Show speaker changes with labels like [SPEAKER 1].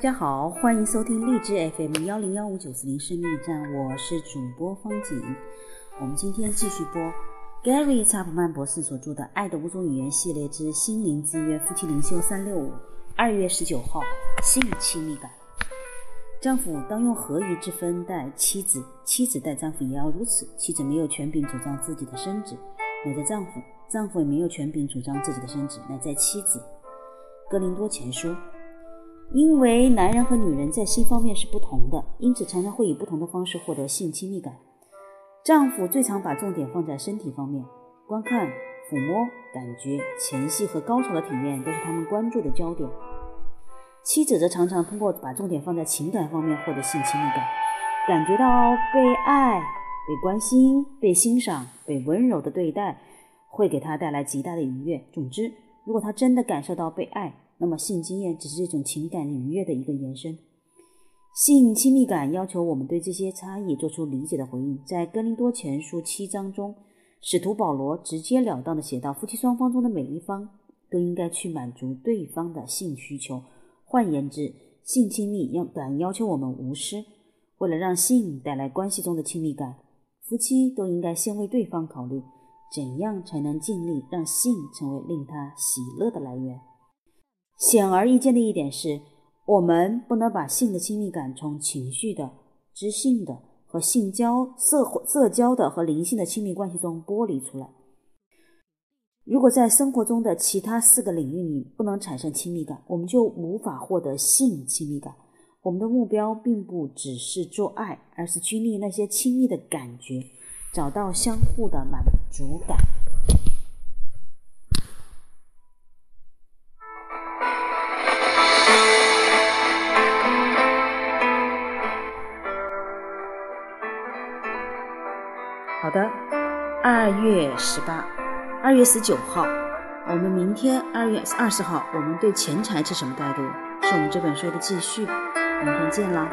[SPEAKER 1] 大家好，欢迎收听荔枝 FM 幺零幺五九四零生命站，我是主播方景。我们今天继续播 Gary 查普曼博士所著的《爱的五种语言》系列之心灵之约夫妻灵修三六五，二月十九号，性亲密感。丈夫当用合宜之分待妻子，妻子待丈夫也要如此。妻子没有权柄主张自己的身子，乃在丈夫；丈夫也没有权柄主张自己的身子，乃在妻子。哥林多前书。因为男人和女人在性方面是不同的，因此常常会以不同的方式获得性亲密感。丈夫最常把重点放在身体方面，观看、抚摸、感觉、前戏和高潮的体验都是他们关注的焦点。妻子则常常通过把重点放在情感方面获得性亲密感，感觉到被爱、被关心、被欣赏、被温柔的对待，会给她带来极大的愉悦。总之，如果她真的感受到被爱，那么，性经验只是这种情感愉悦的一个延伸。性亲密感要求我们对这些差异做出理解的回应。在哥林多前书七章中，使徒保罗直截了当地写道：夫妻双方中的每一方都应该去满足对方的性需求。换言之，性亲密要感要求我们无私。为了让性带来关系中的亲密感，夫妻都应该先为对方考虑，怎样才能尽力让性成为令他喜乐的来源。显而易见的一点是，我们不能把性的亲密感从情绪的、知性的和性交、色社交的和灵性的亲密关系中剥离出来。如果在生活中的其他四个领域里不能产生亲密感，我们就无法获得性亲密感。我们的目标并不只是做爱，而是经历那些亲密的感觉，找到相互的满足感。好的，二月十八，二月十九号，我们明天二月二十号，我们对钱财是什么态度？是我们这本书的继续，明天见啦。